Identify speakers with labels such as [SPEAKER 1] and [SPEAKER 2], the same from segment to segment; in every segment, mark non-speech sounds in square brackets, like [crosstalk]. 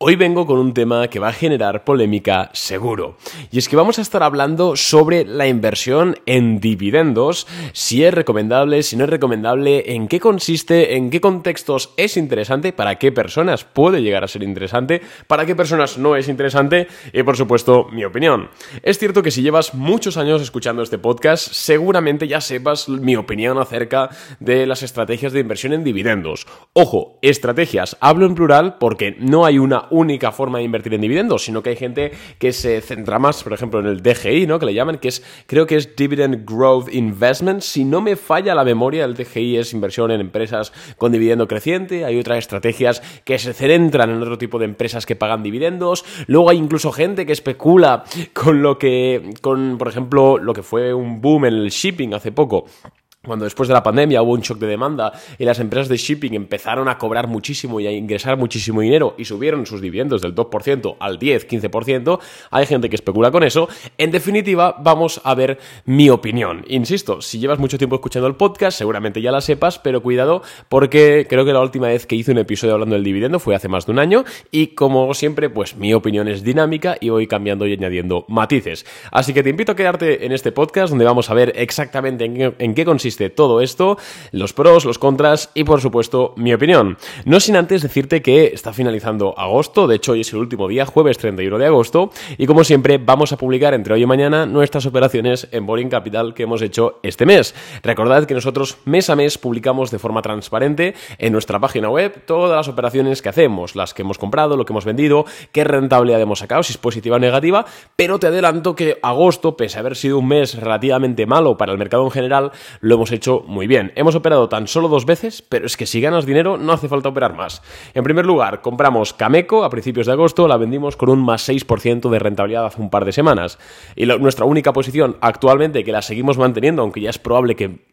[SPEAKER 1] Hoy vengo con un tema que va a generar polémica seguro. Y es que vamos a estar hablando sobre la inversión en dividendos, si es recomendable, si no es recomendable, en qué consiste, en qué contextos es interesante, para qué personas puede llegar a ser interesante, para qué personas no es interesante y por supuesto mi opinión. Es cierto que si llevas muchos años escuchando este podcast, seguramente ya sepas mi opinión acerca de las estrategias de inversión en dividendos. Ojo, estrategias, hablo en plural porque no hay una única forma de invertir en dividendos, sino que hay gente que se centra más, por ejemplo, en el DGI, ¿no? Que le llaman, que es, creo que es Dividend Growth Investment. Si no me falla la memoria, el DGI es inversión en empresas con dividendo creciente. Hay otras estrategias que se centran en otro tipo de empresas que pagan dividendos. Luego hay incluso gente que especula con lo que, con, por ejemplo, lo que fue un boom en el shipping hace poco cuando después de la pandemia hubo un shock de demanda y las empresas de shipping empezaron a cobrar muchísimo y a ingresar muchísimo dinero y subieron sus dividendos del 2% al 10, 15%, hay gente que especula con eso. En definitiva, vamos a ver mi opinión. Insisto, si llevas mucho tiempo escuchando el podcast, seguramente ya la sepas, pero cuidado porque creo que la última vez que hice un episodio hablando del dividendo fue hace más de un año y como siempre, pues mi opinión es dinámica y voy cambiando y añadiendo matices. Así que te invito a quedarte en este podcast donde vamos a ver exactamente en qué, en qué consiste todo esto, los pros, los contras y por supuesto mi opinión. No sin antes decirte que está finalizando agosto, de hecho hoy es el último día, jueves 31 de agosto, y como siempre vamos a publicar entre hoy y mañana nuestras operaciones en Boring Capital que hemos hecho este mes. Recordad que nosotros mes a mes publicamos de forma transparente en nuestra página web todas las operaciones que hacemos, las que hemos comprado, lo que hemos vendido, qué rentabilidad hemos sacado, si es positiva o negativa, pero te adelanto que agosto, pese a haber sido un mes relativamente malo para el mercado en general, lo hemos hecho muy bien. Hemos operado tan solo dos veces, pero es que si ganas dinero no hace falta operar más. En primer lugar, compramos Cameco a principios de agosto, la vendimos con un más 6% de rentabilidad hace un par de semanas. Y nuestra única posición actualmente, que la seguimos manteniendo, aunque ya es probable que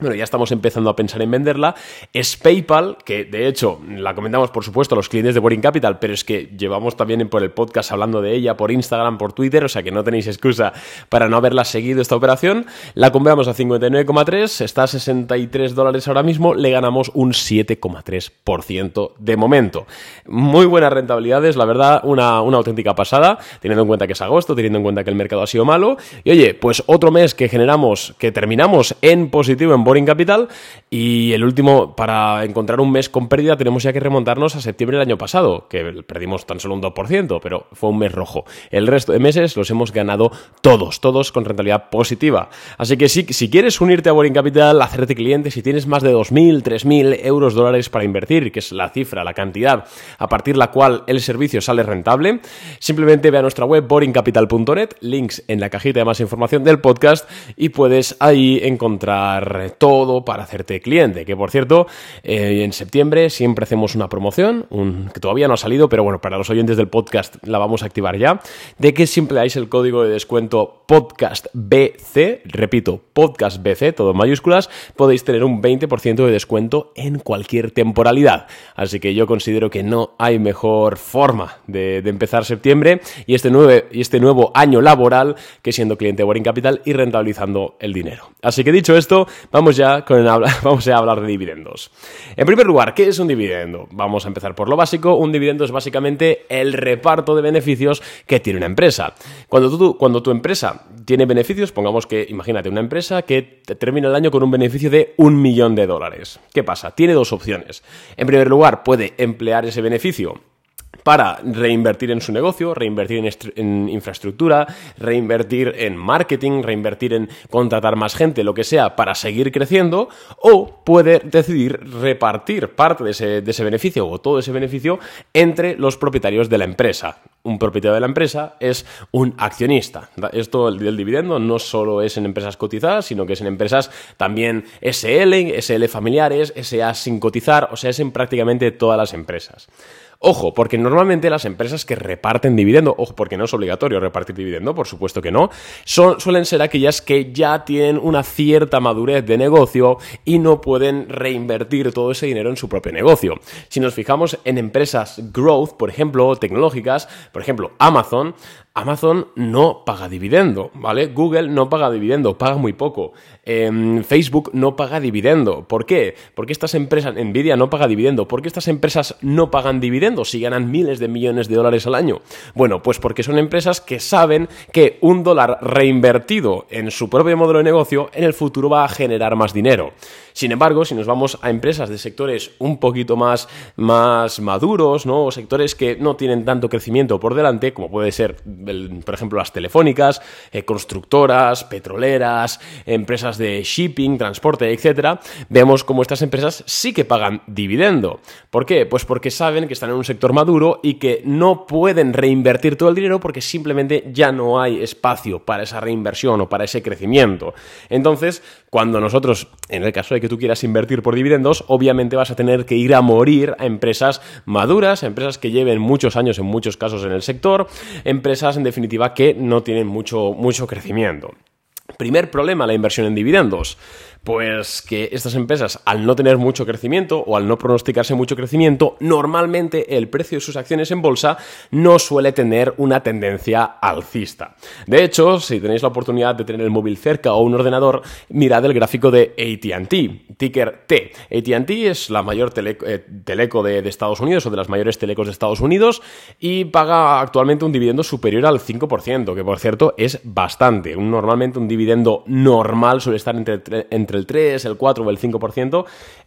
[SPEAKER 1] bueno, ya estamos empezando a pensar en venderla, es PayPal, que de hecho la comentamos por supuesto a los clientes de Boring Capital, pero es que llevamos también por el podcast hablando de ella, por Instagram, por Twitter, o sea que no tenéis excusa para no haberla seguido esta operación. La compramos a 59,3, está a 63 dólares ahora mismo, le ganamos un 7,3% de momento. Muy buenas rentabilidades, la verdad, una, una auténtica pasada, teniendo en cuenta que es agosto, teniendo en cuenta que el mercado ha sido malo. Y oye, pues otro mes que generamos, que terminamos en positivo en Boring Capital. Y el último, para encontrar un mes con pérdida, tenemos ya que remontarnos a septiembre del año pasado, que perdimos tan solo un 2%, pero fue un mes rojo. El resto de meses los hemos ganado todos, todos con rentabilidad positiva. Así que si, si quieres unirte a Boring Capital, hacerte cliente, si tienes más de 2.000, 3.000 euros dólares para invertir, que es la cifra, la cantidad a partir de la cual el servicio sale rentable, simplemente ve a nuestra web boringcapital.net, links en la cajita de más información del podcast y puedes ahí encontrar todo para hacerte cliente. Que por cierto, eh, en septiembre siempre hacemos una promoción, un, que todavía no ha salido, pero bueno, para los oyentes del podcast la vamos a activar ya, de que siempre dais el código de descuento podcastbc, repito, podcastbc, todo en mayúsculas, podéis tener un 20% de descuento en cualquier temporalidad. Así que yo considero que no hay mejor forma de, empezar septiembre y este, nuevo, y este nuevo año laboral que siendo cliente de Boring Capital y rentabilizando el dinero. Así que dicho esto, vamos ya con el, [laughs] vamos a hablar de dividendos. En primer lugar, ¿qué es un dividendo? Vamos a empezar por lo básico. Un dividendo es básicamente el reparto de beneficios que tiene una empresa. Cuando tu, cuando tu empresa tiene beneficios, pongamos que, imagínate, una empresa que termina el año con un beneficio de un millón de dólares. ¿Qué pasa? Tiene dos opciones. En primer lugar, puede emplear ese beneficio para reinvertir en su negocio, reinvertir en, infraestructura, reinvertir en marketing, reinvertir en contratar más gente, lo que sea, para seguir creciendo, o puede decidir repartir parte de ese, beneficio o todo ese beneficio entre los propietarios de la empresa. Un propietario de la empresa es un accionista. Esto del dividendo no solo es en empresas cotizadas, sino que es en empresas también SL, SL familiares, SA sin cotizar, o sea, es en prácticamente todas las empresas. Ojo, porque normalmente las empresas que reparten dividendo, ojo, porque no es obligatorio repartir dividendo, por supuesto que no, suelen ser aquellas que ya tienen una cierta madurez de negocio y no pueden reinvertir todo ese dinero en su propio negocio. Si nos fijamos en empresas growth, por ejemplo, tecnológicas, por ejemplo, Amazon, Amazon no paga dividendo, ¿vale? Google no paga dividendo, paga muy poco. Em, Facebook no paga dividendo. ¿Por qué? Porque estas empresas, Nvidia no paga dividendo. ¿Por qué estas empresas no pagan dividendo si ganan miles de millones de dólares al año? Bueno, pues porque son empresas que saben que un dólar reinvertido en su propio modelo de negocio en el futuro va a generar más dinero. Sin embargo, si nos vamos a empresas de sectores un poquito más, más maduros, ¿no? O sectores que no tienen tanto crecimiento por delante, como puede ser, por ejemplo, las telefónicas, eh, constructoras, petroleras, empresas de shipping, transporte, etcétera, vemos como estas empresas sí que pagan dividendo. ¿Por qué? Pues porque saben que están en un sector maduro y que no pueden reinvertir todo el dinero porque simplemente ya no hay espacio para esa reinversión o para ese crecimiento. Entonces, cuando nosotros, en el caso de que tú quieras invertir por dividendos, obviamente vas a tener que ir a morir a empresas maduras, empresas que lleven muchos años en muchos casos en el sector, empresas en definitiva que no tienen mucho, mucho crecimiento. Primer problema, la inversión en dividendos. Pues que estas empresas, al no tener mucho crecimiento o al no pronosticarse mucho crecimiento, normalmente el precio de sus acciones en bolsa no suele tener una tendencia alcista. De hecho, si tenéis la oportunidad de tener el móvil cerca o un ordenador, mirad el gráfico de ATT, ticker T. ATT es la mayor eh, teleco de, Estados Unidos o de las mayores telecos de Estados Unidos y paga actualmente un dividendo superior al 5%, que por cierto es bastante. normalmente un dividendo normal suele estar entre, entre el 3, el 4 o el 5%.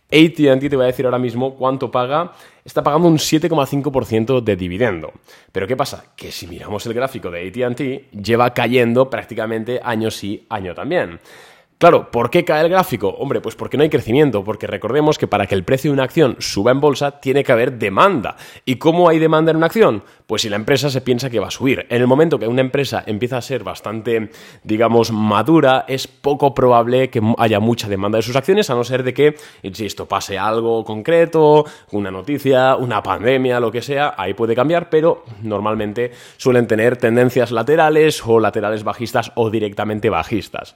[SPEAKER 1] ATT te voy a decir ahora mismo cuánto paga. Está pagando un 7,5% de dividendo. Pero ¿qué pasa? Que si miramos el gráfico de ATT, lleva cayendo prácticamente año sí, año también. Claro, ¿por qué cae el gráfico? Hombre, pues porque no hay crecimiento, porque recordemos que para que el precio de una acción suba en bolsa tiene que haber demanda. ¿Y cómo hay demanda en una acción? Pues si la empresa se piensa que va a subir. En el momento que una empresa empieza a ser bastante, digamos, madura, es poco probable que haya mucha demanda de sus acciones, a no ser de que, insisto, pase algo concreto, una noticia, una pandemia, lo que sea, ahí puede cambiar, pero normalmente suelen tener tendencias laterales o laterales bajistas o directamente bajistas.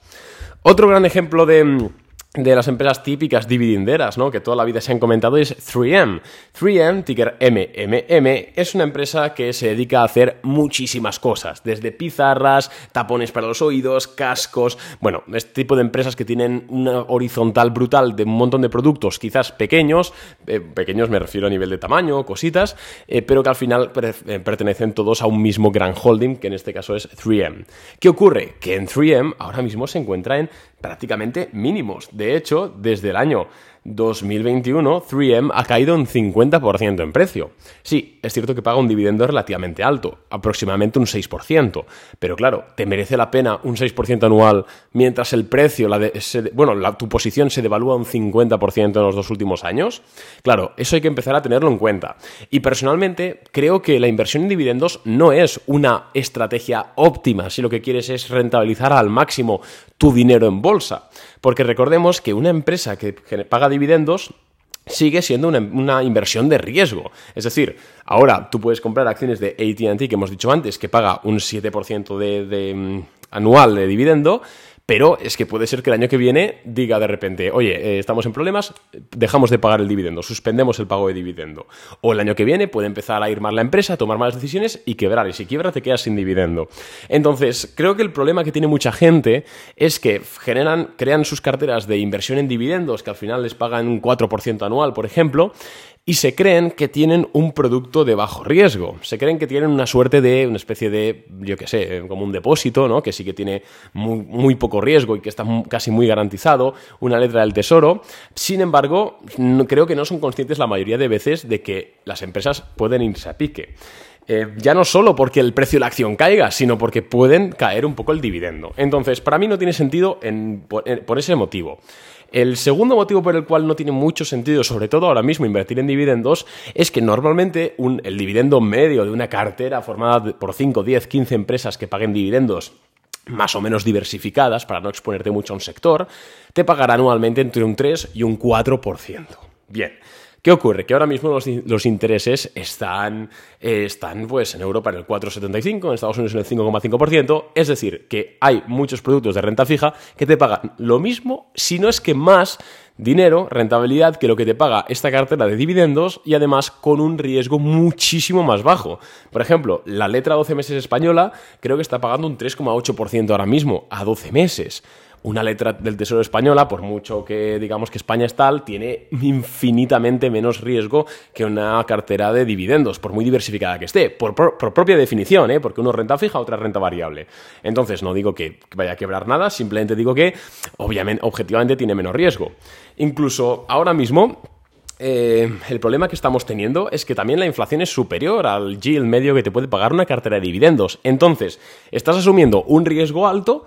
[SPEAKER 1] Otro gran ejemplo de de las empresas típicas dividenderas, ¿no? que toda la vida se han comentado, es 3M. 3M, ticker MMM, es una empresa que se dedica a hacer muchísimas cosas, desde pizarras, tapones para los oídos, cascos, bueno, este tipo de empresas que tienen una horizontal brutal de un montón de productos, quizás pequeños, eh, pequeños me refiero a nivel de tamaño, cositas, eh, pero que al final eh, pertenecen todos a un mismo gran holding, que en este caso es 3M. ¿Qué ocurre? Que en 3M ahora mismo se encuentra en prácticamente mínimos. De hecho, desde el año 2021, 3M ha caído un 50% en precio. Sí, es cierto que paga un dividendo relativamente alto, aproximadamente un 6%, pero claro, ¿te merece la pena un 6% anual mientras el precio, la bueno, tu posición se devalúa un 50% en los dos últimos años? Claro, eso hay que empezar a tenerlo en cuenta. Y personalmente creo que la inversión en dividendos no es una estrategia óptima si lo que quieres es rentabilizar al máximo tu dinero en bolsa. Porque recordemos que una empresa que paga dividendos sigue siendo una, inversión de riesgo. Es decir, ahora tú puedes comprar acciones de ATT, que hemos dicho antes, que paga un 7% de, mm, anual de dividendo, pero es que puede ser que el año que viene diga de repente, oye, eh, estamos en problemas, dejamos de pagar el dividendo, suspendemos el pago de dividendo. O el año que viene puede empezar a ir mal la empresa, tomar malas decisiones y quebrar. Y si quiebra te quedas sin dividendo. Entonces, creo que el problema que tiene mucha gente es que generan, crean sus carteras de inversión en dividendos que al final les pagan un 4% anual, por ejemplo, y se creen que tienen un producto de bajo riesgo. Se creen que tienen una suerte de, una especie de, yo qué sé, como un depósito, ¿no? Que sí que tiene muy, poco riesgo y que está casi muy garantizado, una letra del tesoro. Sin embargo, creo que no son conscientes la mayoría de veces de que las empresas pueden irse a pique. Eh, ya no solo porque el precio de la acción caiga, sino porque pueden caer un poco el dividendo. Entonces, para mí no tiene sentido por ese motivo. El segundo motivo por el cual no tiene mucho sentido, sobre todo ahora mismo, invertir en dividendos, es que normalmente el dividendo medio de una cartera formada por 5, 10, 15 empresas que paguen dividendos más o menos diversificadas, para no exponerte mucho a un sector, te pagará anualmente entre un 3 y un 4%. Bien, ¿Qué ocurre? Que ahora mismo los, intereses están, eh, están pues, en Europa en el 4,75, en Estados Unidos en el 5,5%, es decir, que hay muchos productos de renta fija que te pagan lo mismo, si no es que más dinero, rentabilidad, que lo que te paga esta cartera de dividendos y además con un riesgo muchísimo más bajo. Por ejemplo, la letra 12 meses española creo que está pagando un 3,8% ahora mismo a 12 meses una letra del Tesoro española, por mucho que digamos que España es tal, tiene infinitamente menos riesgo que una cartera de dividendos, por muy diversificada que esté, por, propia definición, ¿eh? porque uno renta fija, otra renta variable. Entonces, no digo que vaya a quebrar nada, simplemente digo que, obviamente, objetivamente tiene menos riesgo. Incluso ahora mismo, eh, el problema que estamos teniendo es que también la inflación es superior al yield medio que te puede pagar una cartera de dividendos. Entonces, estás asumiendo un riesgo alto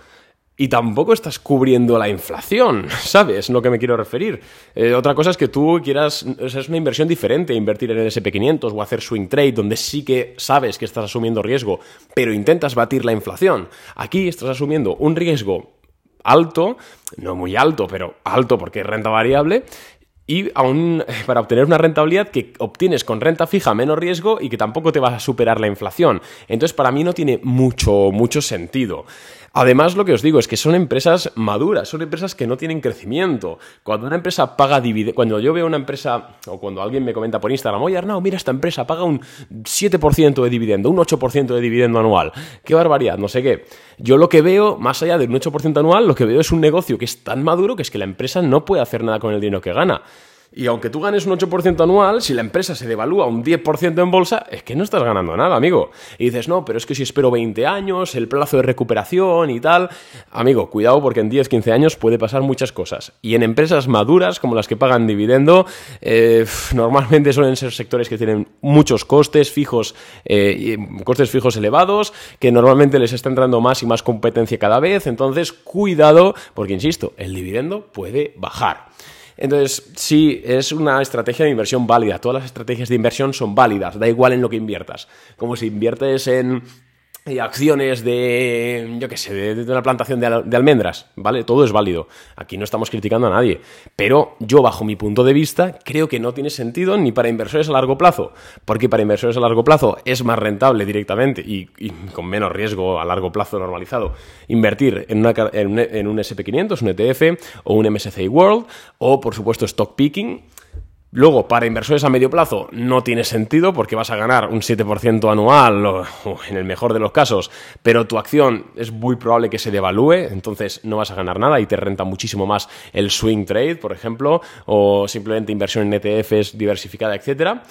[SPEAKER 1] y tampoco estás cubriendo la inflación, [laughs] ¿sabes? Lo que me quiero referir. Eh, otra cosa es que tú quieras, es una inversión diferente, invertir en el SP500 o hacer swing trade, donde sí que sabes que estás asumiendo riesgo, pero intentas batir la inflación. Aquí estás asumiendo un riesgo alto, no muy alto, pero alto porque es renta variable, y aún [laughs] para obtener una rentabilidad que obtienes con renta fija menos riesgo y que tampoco te va a superar la inflación. Entonces, para mí no tiene mucho, mucho sentido. Además, lo que os digo es que son empresas maduras, son empresas que no tienen crecimiento. Cuando una empresa paga dividendos, cuando yo veo una empresa, o cuando alguien me comenta por Instagram, oye Arnau, mira, esta empresa paga un 7% de dividendo, un 8% de dividendo anual. Qué barbaridad, no sé qué. Yo lo que veo, más allá de un 8% anual, lo que veo es un negocio que es tan maduro que es que la empresa no puede hacer nada con el dinero que gana. Y aunque tú ganes un 8% anual, si la empresa se devalúa un 10% en bolsa, es que no estás ganando nada, amigo. Y dices, no, pero es que si espero 20 años, el plazo de recuperación y tal. Amigo, cuidado porque en 10, 15 años puede pasar muchas cosas. Y en empresas maduras, como las que pagan dividendo, eh, normalmente suelen ser sectores que tienen muchos costes fijos, eh, costes fijos elevados, que normalmente les está entrando más y más competencia cada vez. Entonces, cuidado, porque insisto, el dividendo puede bajar. Entonces, sí, es una estrategia de inversión válida. Todas las estrategias de inversión son válidas, da igual en lo que inviertas. Como si inviertes en y acciones de, yo qué sé, de, una plantación de, almendras, ¿vale? Todo es válido. Aquí no estamos criticando a nadie. Pero yo, bajo mi punto de vista, creo que no tiene sentido ni para inversores a largo plazo. Porque para inversores a largo plazo es más rentable directamente y, con menos riesgo a largo plazo normalizado invertir en, una, en, en un SP500, un ETF o un MSCI World o, por supuesto, stock picking Luego, para inversores a medio plazo no tiene sentido porque vas a ganar un 7% anual, o, en el mejor de los casos, pero tu acción es muy probable que se devalúe, entonces no vas a ganar nada y te renta muchísimo más el swing trade, por ejemplo, o simplemente inversión en ETFs diversificada, etc.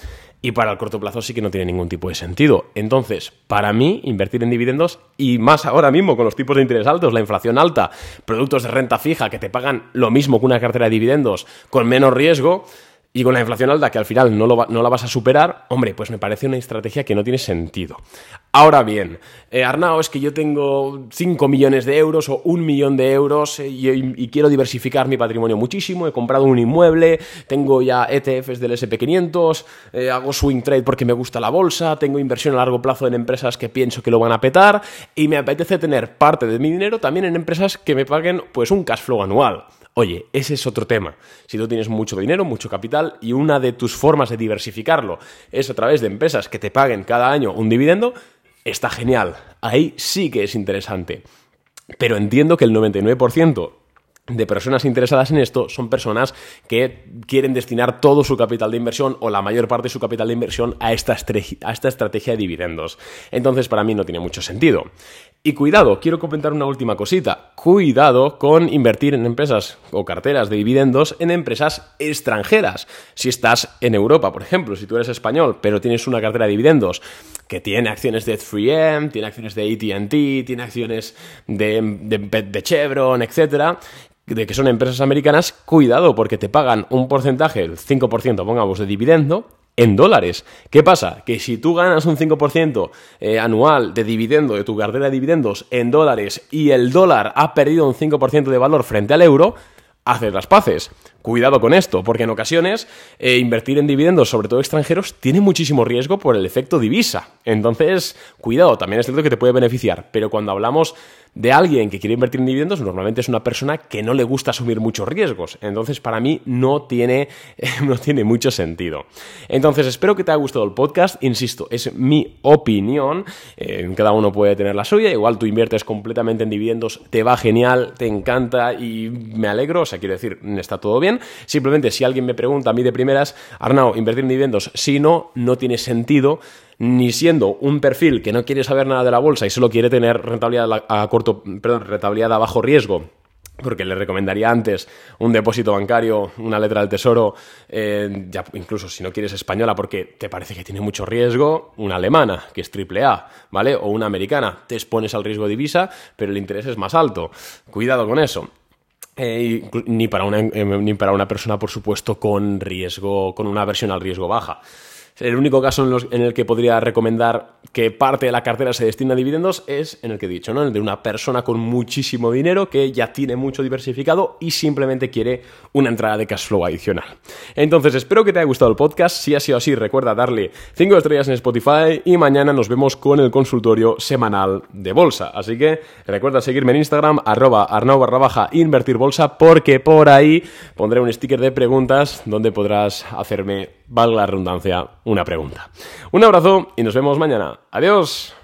[SPEAKER 1] Y para el corto plazo sí que no tiene ningún tipo de sentido. Entonces, para mí, invertir en dividendos, y más ahora mismo con los tipos de interés altos, la inflación alta, productos de renta fija que te pagan lo mismo que una cartera de dividendos con menos riesgo, y con la inflación alta, que al final no, la vas a superar, hombre, pues me parece una estrategia que no tiene sentido. Ahora bien, eh, Arnao, es que yo tengo 5 millones de euros o un millón de euros eh, y, quiero diversificar mi patrimonio muchísimo, he comprado un inmueble, tengo ya ETFs del SP500, eh, hago swing trade porque me gusta la bolsa, tengo inversión a largo plazo en empresas que pienso que lo van a petar y me apetece tener parte de mi dinero también en empresas que me paguen pues un cash flow anual. Oye, ese es otro tema. Si tú tienes mucho dinero, mucho capital y una de tus formas de diversificarlo es a través de empresas que te paguen cada año un dividendo, está genial. Ahí sí que es interesante. Pero entiendo que el 99% de personas interesadas en esto son personas que quieren destinar todo su capital de inversión o la mayor parte de su capital de inversión a esta, a esta estrategia de dividendos. Entonces, para mí no tiene mucho sentido. Y cuidado, quiero comentar una última cosita. Cuidado con invertir en empresas o carteras de dividendos en empresas extranjeras. Si estás en Europa, por ejemplo, si tú eres español, pero tienes una cartera de dividendos que tiene acciones de 3M, tiene acciones de ATT, tiene acciones de, de, Chevron, etcétera, de que son empresas americanas, cuidado porque te pagan un porcentaje, el 5% pongamos de dividendo, en dólares. ¿Qué pasa? Que si tú ganas un 5% eh, anual de dividendo de tu cartera de dividendos en dólares y el dólar ha perdido un 5% de valor frente al euro, haces las paces. Cuidado con esto, porque en ocasiones eh, invertir en dividendos, sobre todo extranjeros, tiene muchísimo riesgo por el efecto divisa. Entonces, cuidado, también es cierto que te puede beneficiar, pero cuando hablamos de alguien que quiere invertir en dividendos, normalmente es una persona que no le gusta asumir muchos riesgos. Entonces, para mí no tiene, [laughs] no tiene mucho sentido. Entonces, espero que te haya gustado el podcast. Insisto, es mi opinión. Eh, cada uno puede tener la suya. Igual tú inviertes completamente en dividendos, te va genial, te encanta y me alegro. O sea, quiero decir, está todo bien. Simplemente, si alguien me pregunta a mí de primeras, Arnau, invertir en dividendos, si no, no tiene sentido ni siendo un perfil que no quiere saber nada de la bolsa y solo quiere tener rentabilidad a corto, perdón, rentabilidad a bajo riesgo, porque le recomendaría antes un depósito bancario, una letra del tesoro, eh, ya incluso si no quieres española porque te parece que tiene mucho riesgo, una alemana, que es triple A, ¿vale? O una americana, te expones al riesgo de divisa, pero el interés es más alto. Cuidado con eso. Eh, ni, para una, eh, ni para una persona, por supuesto, con riesgo, con una versión al riesgo baja. El único caso en, el que podría recomendar que parte de la cartera se destine a dividendos es en el que he dicho, ¿no? El de una persona con muchísimo dinero que ya tiene mucho diversificado y simplemente quiere una entrada de cash flow adicional. Entonces, espero que te haya gustado el podcast. Si ha sido así, recuerda darle 5 estrellas en Spotify y mañana nos vemos con el consultorio semanal de bolsa. Así que recuerda seguirme en Instagram, arroba arnau barra baja invertir bolsa, porque por ahí pondré un sticker de preguntas donde podrás hacerme valga la redundancia, una pregunta. Un abrazo y nos vemos mañana. Adiós.